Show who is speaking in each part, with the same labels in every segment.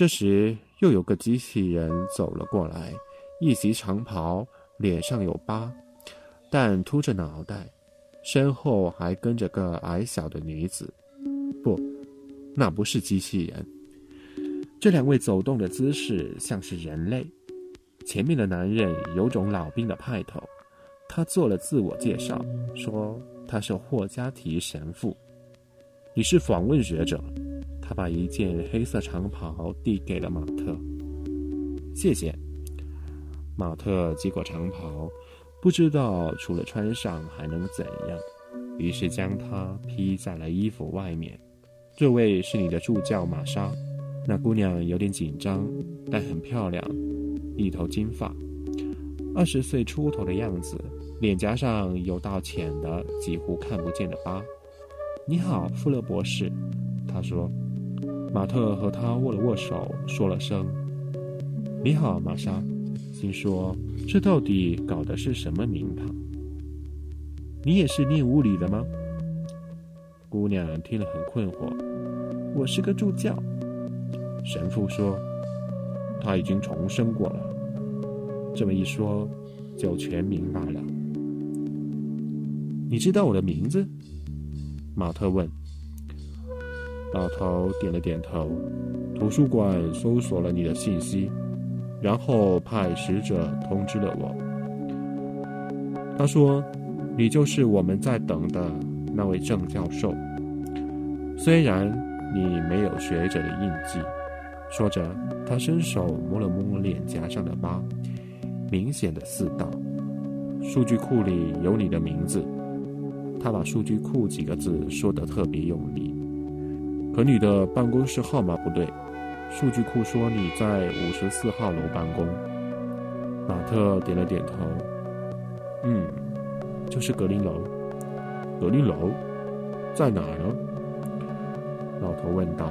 Speaker 1: 这时，又有个机器人走了过来，一袭长袍，脸上有疤，但秃着脑袋，身后还跟着个矮小的女子。不，那不是机器人。这两位走动的姿势像是人类。前面的男人有种老兵的派头，他做了自我介绍，说他是霍加提神父。你是访问学者？他把一件黑色长袍递给了马特。谢谢。马特接过长袍，不知道除了穿上还能怎样，于是将它披在了衣服外面。这位是你的助教玛莎。那姑娘有点紧张，但很漂亮，一头金发，二十岁出头的样子，脸颊上有道浅的、几乎看不见的疤。你好，富勒博士，他说。马特和他握了握手，说了声：“你好，玛莎。”心说：“这到底搞的是什么名堂？”你也是念物理的吗？姑娘听了很困惑。我是个助教。神父说：“他已经重生过了。”这么一说，就全明白了。你知道我的名字？马特问。老头点了点头。图书馆搜索了你的信息，然后派使者通知了我。他说：“你就是我们在等的那位郑教授。虽然你没有学者的印记。”说着，他伸手摸了摸脸颊上的疤，明显的似道：“数据库里有你的名字。”他把“数据库”几个字说得特别用力。可你的办公室号码不对，数据库说你在五十四号楼办公。马特点了点头，嗯，就是格林楼。格林楼在哪儿呢？老头问道。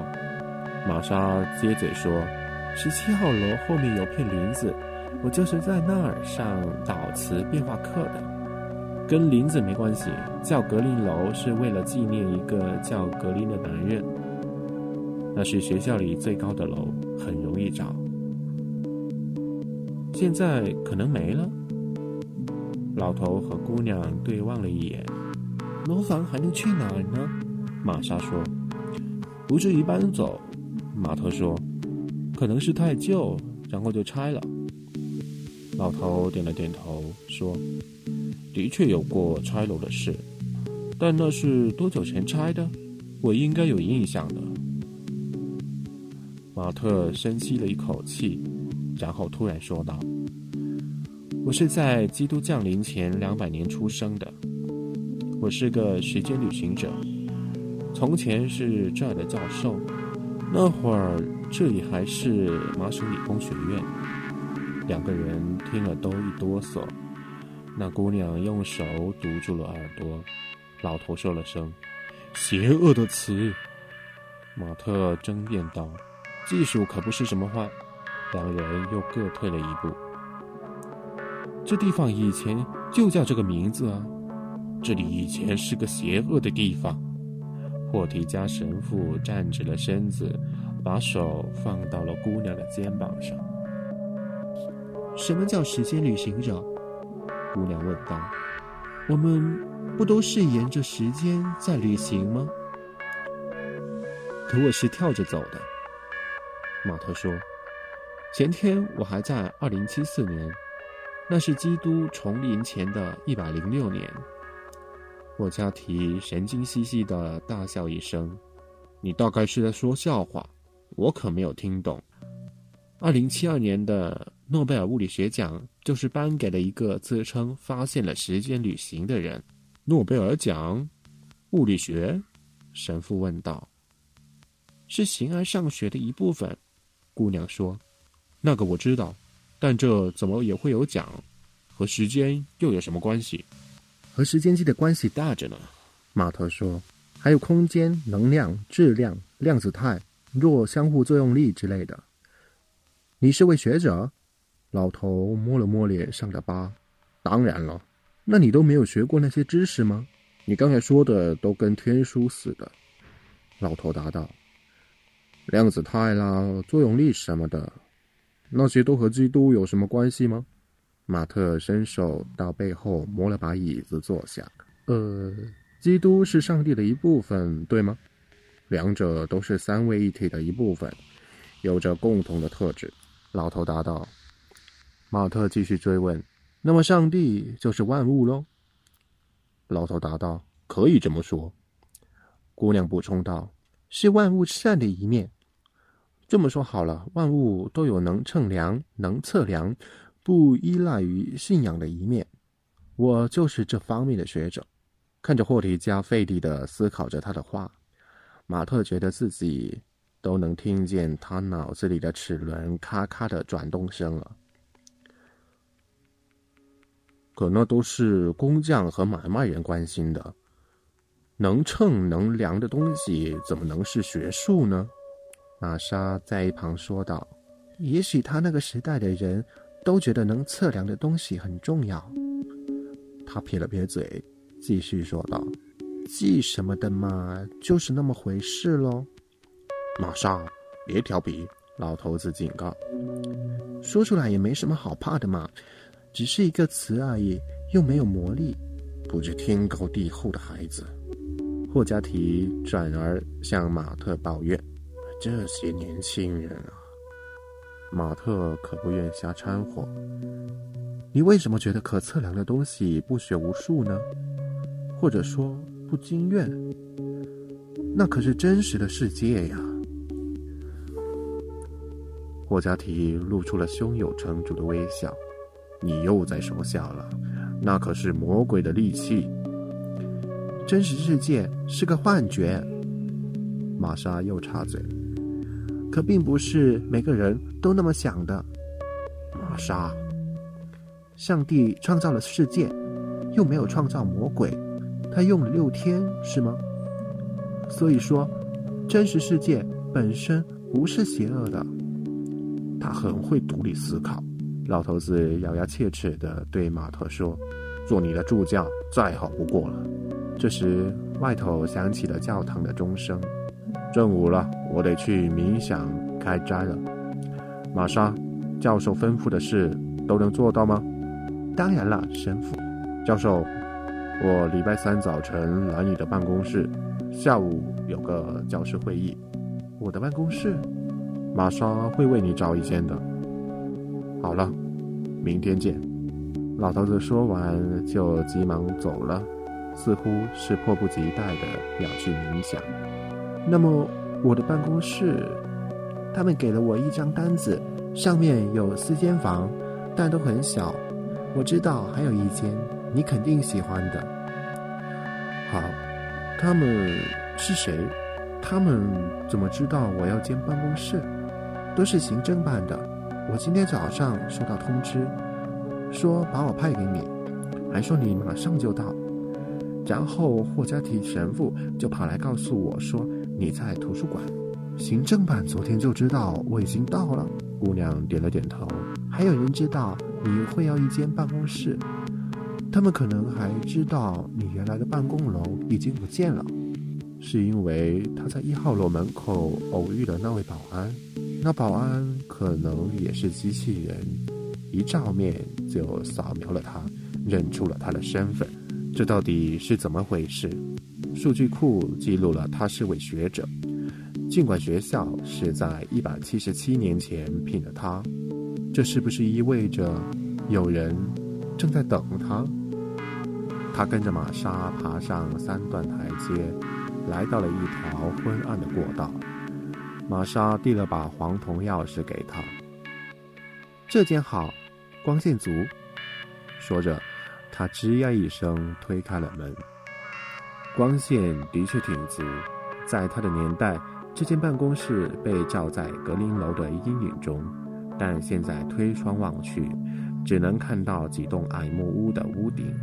Speaker 1: 玛莎接嘴说：“十七号楼后面有片林子，我就是在那儿上导词变化课的。跟林子没关系，叫格林楼是为了纪念一个叫格林的男人。那是学校里最高的楼，很容易找。现在可能没了。”老头和姑娘对望了一眼。楼房还能去哪儿呢？玛莎说：“不至于搬走。”马特说：“可能是太旧，然后就拆了。”老头点了点头，说：“的确有过拆楼的事，但那是多久前拆的？我应该有印象的。”马特深吸了一口气，然后突然说道：“我是在基督降临前两百年出生的，我是个时间旅行者，从前是这儿的教授。”那会儿这里还是麻省理工学院。两个人听了都一哆嗦。那姑娘用手堵住了耳朵。老头说了声：“邪恶的词。”马特争辩道：“技术可不是什么坏。”两人又各退了一步。这地方以前就叫这个名字啊！这里以前是个邪恶的地方。霍提加神父站直了身子，把手放到了姑娘的肩膀上。什么叫时间旅行者？姑娘问道。我们不都是沿着时间在旅行吗？可我是跳着走的。马特说。前天我还在二零七四年，那是基督重临前的一百零六年。霍加提神经兮兮的大笑一声：“你大概是在说笑话，我可没有听懂。二零七二年的诺贝尔物理学奖就是颁给了一个自称发现了时间旅行的人。诺贝尔奖，物理学？”神父问道。“是形而上学的一部分。”姑娘说。“那个我知道，但这怎么也会有奖？和时间又有什么关系？”和时间机的关系大着呢，马特说，还有空间、能量、质量、量子态、弱相互作用力之类的。你是位学者？老头摸了摸脸上的疤。当然了，那你都没有学过那些知识吗？你刚才说的都跟天书似的。老头答道。量子态啦，作用力什么的，那些都和基督有什么关系吗？马特伸手到背后摸了把椅子坐下。呃，基督是上帝的一部分，对吗？两者都是三位一体的一部分，有着共同的特质。老头答道。马特继续追问：“那么上帝就是万物喽？”老头答道：“可以这么说。”姑娘补充道：“是万物善的一面。”这么说好了，万物都有能称量、能测量、不依赖于信仰的一面。我就是这方面的学者。看着霍提加费力的思考着他的话，马特觉得自己都能听见他脑子里的齿轮咔咔的转动声了。可那都是工匠和买卖人关心的，能称能量的东西怎么能是学术呢？玛莎在一旁说道：“也许他那个时代的人都觉得能测量的东西很重要。”他撇了撇嘴，继续说道：“记什么的嘛，就是那么回事喽。”玛莎，别调皮！老头子警告：“说出来也没什么好怕的嘛，只是一个词而已，又没有魔力，不知天高地厚的孩子。”霍加提转而向马特抱怨。这些年轻人啊，马特可不愿瞎掺和。你为什么觉得可测量的东西不学无术呢？或者说不经验？那可是真实的世界呀！霍加提露出了胸有成竹的微笑。你又在说笑了，那可是魔鬼的利器。真实世界是个幻觉。玛莎又插嘴。可并不是每个人都那么想的，玛莎。上帝创造了世界，又没有创造魔鬼，他用了六天，是吗？所以说，真实世界本身不是邪恶的。他很会独立思考。老头子咬牙切齿的对马特说：“做你的助教再好不过了。”这时，外头响起了教堂的钟声。正午了，我得去冥想开斋了。玛莎，教授吩咐的事都能做到吗？当然了，神父。教授，我礼拜三早晨来你的办公室，下午有个教师会议。我的办公室，玛莎会为你找一间的。好了，明天见。老头子说完就急忙走了，似乎是迫不及待的要去冥想。那么，我的办公室，他们给了我一张单子，上面有四间房，但都很小。我知道还有一间，你肯定喜欢的。好，他们是谁？他们怎么知道我要建办公室？都是行政办的。我今天早上收到通知，说把我派给你，还说你马上就到。然后霍加提神父就跑来告诉我说。你在图书馆，行政版昨天就知道我已经到了。姑娘点了点头。还有人知道你会要一间办公室，他们可能还知道你原来的办公楼已经不见了，是因为他在一号楼门口偶遇了那位保安，那保安可能也是机器人，一照面就扫描了他，认出了他的身份。这到底是怎么回事？数据库记录了他是位学者，尽管学校是在一百七十七年前聘的他，这是不是意味着有人正在等他？他跟着玛莎爬上三段台阶，来到了一条昏暗的过道。玛莎递了把黄铜钥匙给他，这间好，光线足。说着，他吱呀一声推开了门。光线的确挺足，在他的年代，这间办公室被罩在格林楼的阴影中，但现在推窗望去，只能看到几栋矮木屋的屋顶。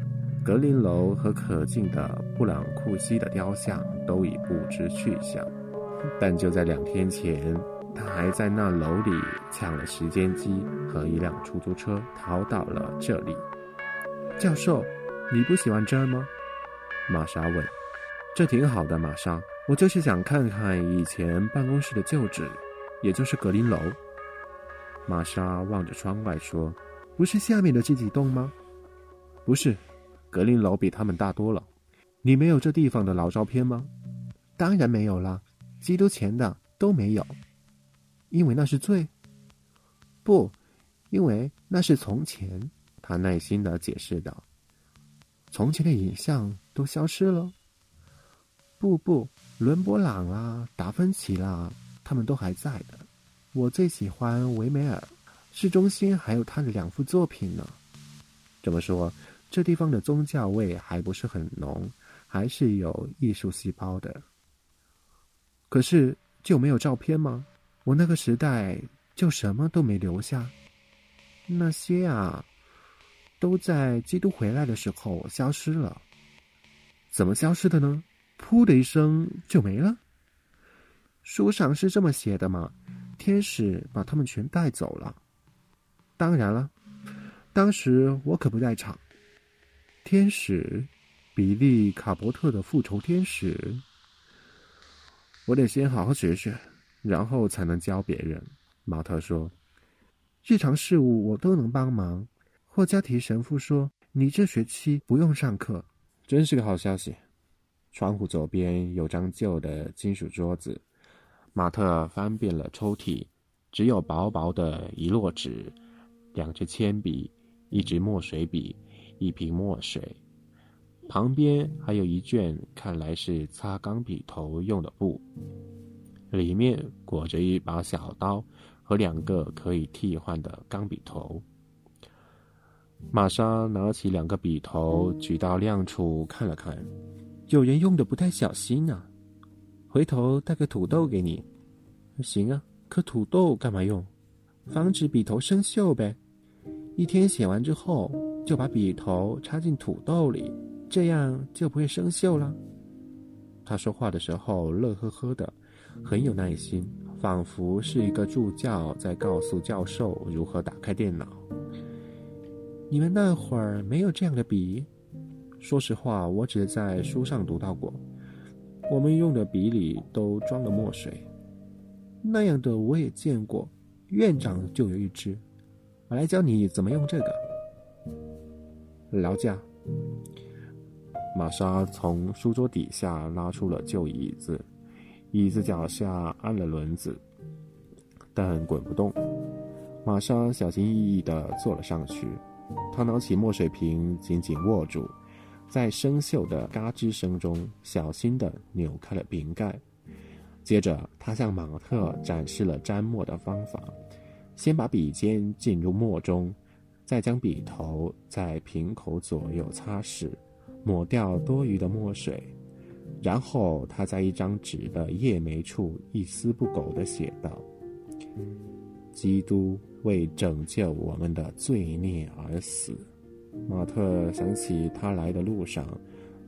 Speaker 1: 格林楼和可敬的布朗库西的雕像都已不知去向，但就在两天前，他还在那楼里抢了时间机和一辆出租车，逃到了这里。教授，你不喜欢这儿吗？玛莎问：“这挺好的，玛莎。我就是想看看以前办公室的旧址，也就是格林楼。玛莎望着窗外说：“不是下面的这几栋吗？”“不是，格林楼比他们大多了。”“你没有这地方的老照片吗？”“当然没有了，基督前的都没有，因为那是罪。”“不，因为那是从前。”他耐心的解释道。“从前的影像都消失了。”“不不。”伦勃朗啦，达芬奇啦，他们都还在的。我最喜欢维梅尔，市中心还有他的两幅作品呢。这么说，这地方的宗教味还不是很浓，还是有艺术细胞的。可是就没有照片吗？我那个时代就什么都没留下。那些啊，都在基督回来的时候消失了。怎么消失的呢？噗的一声就没了。书上是这么写的嘛？天使把他们全带走了。当然了，当时我可不在场。天使，比利·卡伯特的复仇天使。我得先好好学学，然后才能教别人。马特说：“日常事务我都能帮忙。”霍加提神父说：“你这学期不用上课。”真是个好消息。窗户左边有张旧的金属桌子，马特翻遍了抽屉，只有薄薄的一摞纸、两支铅笔、一支墨水笔、一瓶墨水，旁边还有一卷看来是擦钢笔头用的布，里面裹着一把小刀和两个可以替换的钢笔头。玛莎拿起两个笔头，举到亮处看了看。有人用的不太小心呢，回头带个土豆给你。行啊，可土豆干嘛用？防止笔头生锈呗。一天写完之后，就把笔头插进土豆里，这样就不会生锈了。他说话的时候乐呵呵的，很有耐心，仿佛是一个助教在告诉教授如何打开电脑。你们那会儿没有这样的笔？说实话，我只是在书上读到过。我们用的笔里都装了墨水，那样的我也见过。院长就有一支，我来教你怎么用这个。劳驾。玛莎从书桌底下拉出了旧椅子，椅子脚下安了轮子，但滚不动。玛莎小心翼翼地坐了上去，他拿起墨水瓶，紧紧握住。在生锈的嘎吱声中，小心地扭开了瓶盖。接着，他向马特展示了沾墨的方法：先把笔尖浸入墨中，再将笔头在瓶口左右擦拭，抹掉多余的墨水。然后，他在一张纸的页眉处一丝不苟地写道：“基督为拯救我们的罪孽而死。”马特想起他来的路上，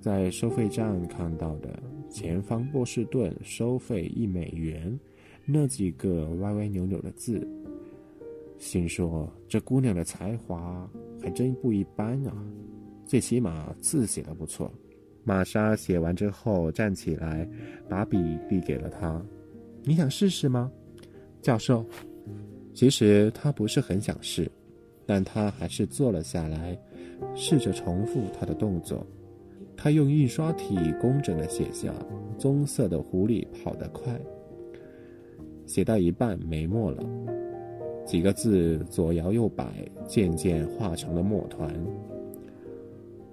Speaker 1: 在收费站看到的“前方波士顿收费一美元”那几个歪歪扭扭的字，心说：“这姑娘的才华还真不一般啊，最起码字写的不错。”玛莎写完之后站起来，把笔递给了他：“你想试试吗，教授？”其实他不是很想试，但他还是坐了下来。试着重复他的动作，他用印刷体工整地写下：“棕色的狐狸跑得快。”写到一半没墨了，几个字左摇右摆，渐渐化成了墨团。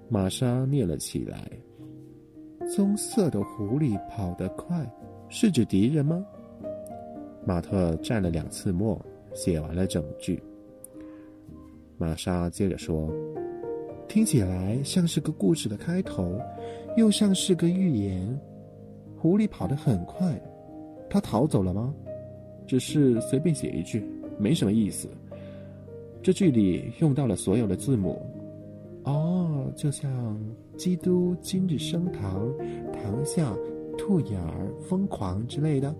Speaker 1: 玛莎念了起来：“棕色的狐狸跑得快，是指敌人吗？”马特蘸了两次墨，写完了整句。玛莎接着说。听起来像是个故事的开头，又像是个寓言。狐狸跑得很快，它逃走了吗？只是随便写一句，没什么意思。这句里用到了所有的字母。哦，就像基督今日升堂，堂下兔眼儿疯狂之类的。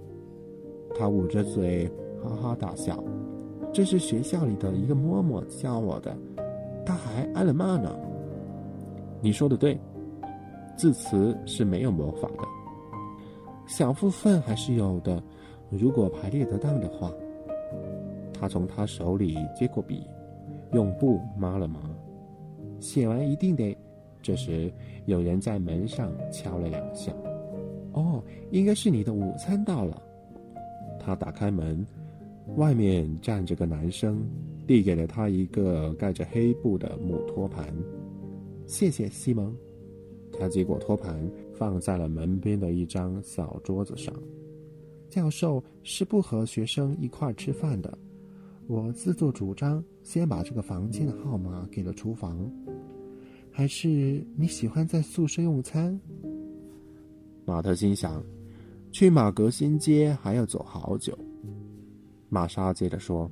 Speaker 1: 他捂着嘴哈哈大笑。这是学校里的一个嬷嬷教我的。他还挨了骂呢。你说的对，字词是没有魔法的。小部分还是有的，如果排列得当的话。他从他手里接过笔，用布抹了抹，写完一定得。这时，有人在门上敲了两下。哦，应该是你的午餐到了。他打开门，外面站着个男生，递给了他一个盖着黑布的木托盘。谢谢，西蒙。他接过托盘，放在了门边的一张小桌子上。教授是不和学生一块吃饭的。我自作主张，先把这个房间的号码给了厨房。还是你喜欢在宿舍用餐？马特心想，去马格新街还要走好久。玛莎接着说：“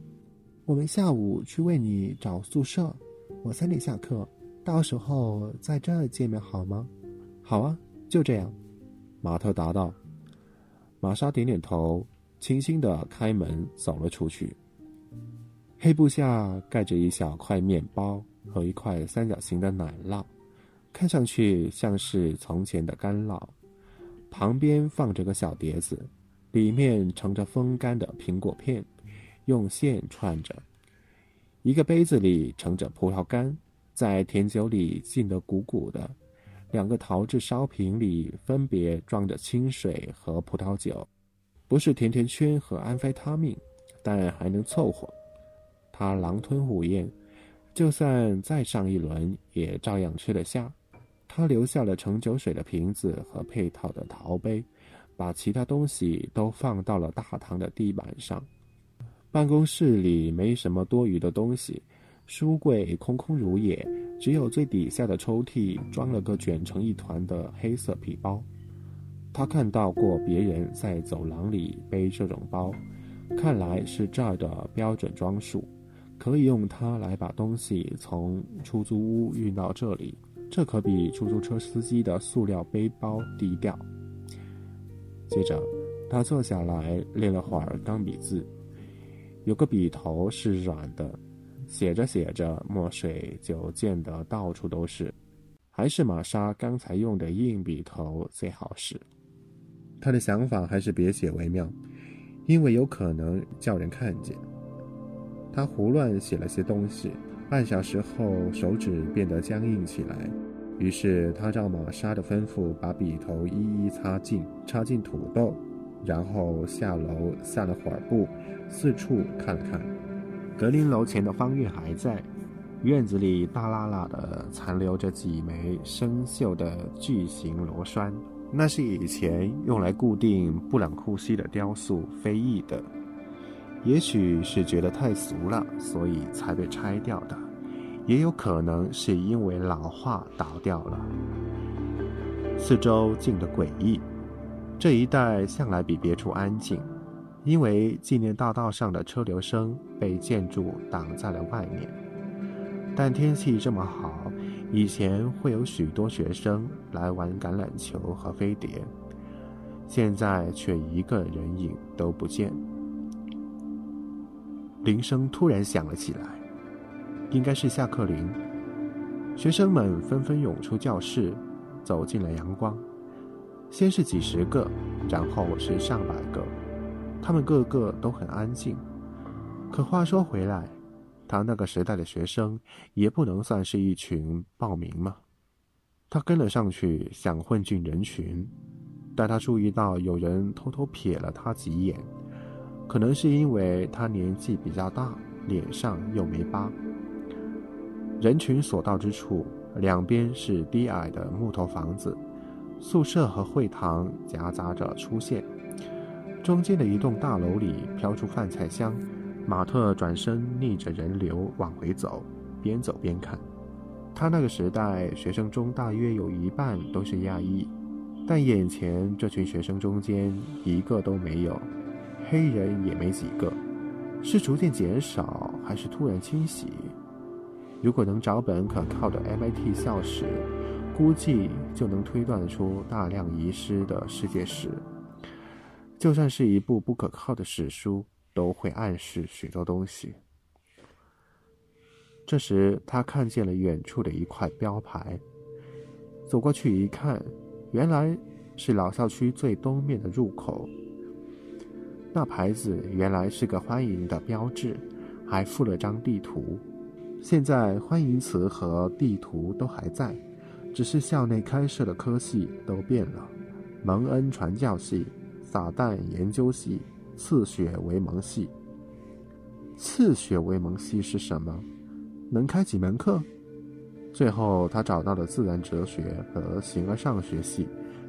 Speaker 1: 我们下午去为你找宿舍，我三点下课，到时候在这儿见面好吗？”“好啊，就这样。”马特答道。玛莎点点头，轻轻的开门走了出去。黑布下盖着一小块面包。和一块三角形的奶酪，看上去像是从前的干酪。旁边放着个小碟子，里面盛着风干的苹果片，用线串着。一个杯子里盛着葡萄干，在甜酒里浸得鼓鼓的。两个陶制烧瓶里分别装着清水和葡萄酒，不是甜甜圈和安非他命，但还能凑合。他狼吞虎咽。就算再上一轮，也照样吃得下。他留下了盛酒水的瓶子和配套的陶杯，把其他东西都放到了大堂的地板上。办公室里没什么多余的东西，书柜空空如也，只有最底下的抽屉装了个卷成一团的黑色皮包。他看到过别人在走廊里背这种包，看来是这儿的标准装束。可以用它来把东西从出租屋运到这里，这可比出租车司机的塑料背包低调。接着，他坐下来练了会儿钢笔字，有个笔头是软的，写着写着墨水就溅得到处都是。还是玛莎刚才用的硬笔头最好使。他的想法还是别写为妙，因为有可能叫人看见。他胡乱写了些东西，半小时后手指变得僵硬起来。于是他照玛莎的吩咐，把笔头一一擦净，插进土豆，然后下楼散了会儿步，四处看了看。格林楼前的方院还在，院子里大拉拉的残留着几枚生锈的巨型螺栓，那是以前用来固定布朗库西的雕塑飞翼的。也许是觉得太俗了，所以才被拆掉的；也有可能是因为老化倒掉了。四周静得诡异，这一带向来比别处安静，因为纪念大道上的车流声被建筑挡在了外面。但天气这么好，以前会有许多学生来玩橄榄球和飞碟，现在却一个人影都不见。铃声突然响了起来，应该是下课铃。学生们纷纷涌出教室，走进了阳光。先是几十个，然后是上百个，他们个个都很安静。可话说回来，他那个时代的学生也不能算是一群暴民嘛。他跟了上去，想混进人群，但他注意到有人偷偷瞥了他几眼。可能是因为他年纪比较大，脸上又没疤。人群所到之处，两边是低矮的木头房子，宿舍和会堂夹杂着出现。中间的一栋大楼里飘出饭菜香。马特转身逆着人流往回走，边走边看。他那个时代学生中大约有一半都是亚裔，但眼前这群学生中间一个都没有。黑人也没几个，是逐渐减少还是突然清洗？如果能找本可靠的 MIT 校史，估计就能推断出大量遗失的世界史。就算是一部不可靠的史书，都会暗示许多东西。这时，他看见了远处的一块标牌，走过去一看，原来是老校区最东面的入口。那牌子原来是个欢迎的标志，还附了张地图。现在欢迎词和地图都还在，只是校内开设的科系都变了：蒙恩传教系、撒旦研究系、刺血为盟系。刺血为盟系是什么？能开几门课？最后他找到了自然哲学和形而上学系，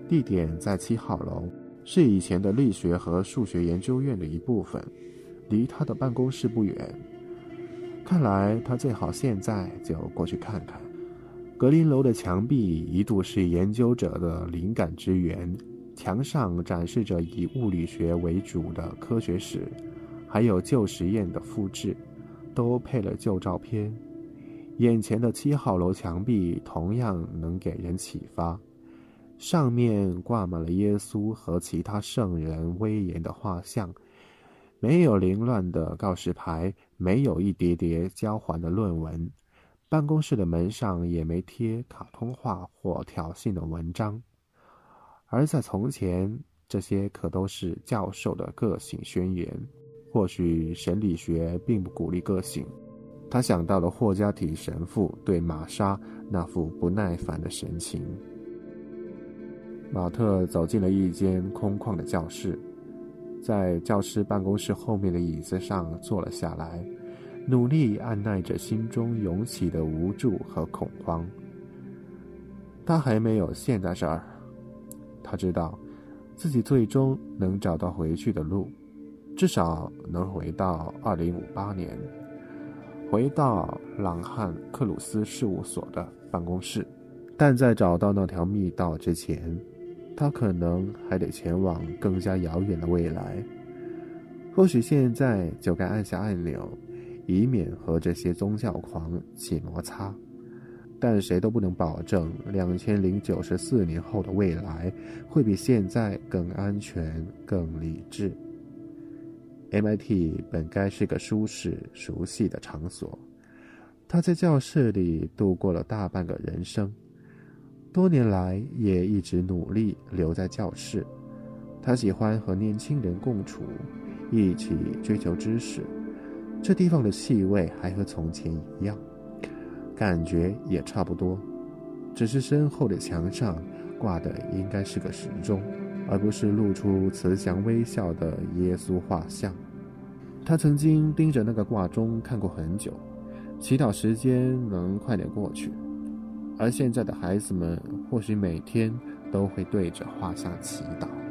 Speaker 1: 地点在七号楼。是以前的力学和数学研究院的一部分，离他的办公室不远。看来他最好现在就过去看看。格林楼的墙壁一度是研究者的灵感之源，墙上展示着以物理学为主的科学史，还有旧实验的复制，都配了旧照片。眼前的七号楼墙壁同样能给人启发。上面挂满了耶稣和其他圣人威严的画像，没有凌乱的告示牌，没有一叠叠交还的论文，办公室的门上也没贴卡通画或挑衅的文章。而在从前，这些可都是教授的个性宣言。或许神理学并不鼓励个性。他想到了霍加提神父对玛莎那副不耐烦的神情。马特走进了一间空旷的教室，在教师办公室后面的椅子上坐了下来，努力按耐着心中涌起的无助和恐慌。他还没有陷在这儿，他知道，自己最终能找到回去的路，至少能回到二零五八年，回到朗汉克鲁斯事务所的办公室。但在找到那条密道之前。他可能还得前往更加遥远的未来，或许现在就该按下按钮，以免和这些宗教狂起摩擦。但谁都不能保证两千零九十四年后的未来会比现在更安全、更理智。MIT 本该是个舒适、熟悉的场所，他在教室里度过了大半个人生。多年来也一直努力留在教室。他喜欢和年轻人共处，一起追求知识。这地方的气味还和从前一样，感觉也差不多。只是身后的墙上挂的应该是个时钟，而不是露出慈祥微笑的耶稣画像。他曾经盯着那个挂钟看过很久，祈祷时间能快点过去。而现在的孩子们，或许每天都会对着画像祈祷。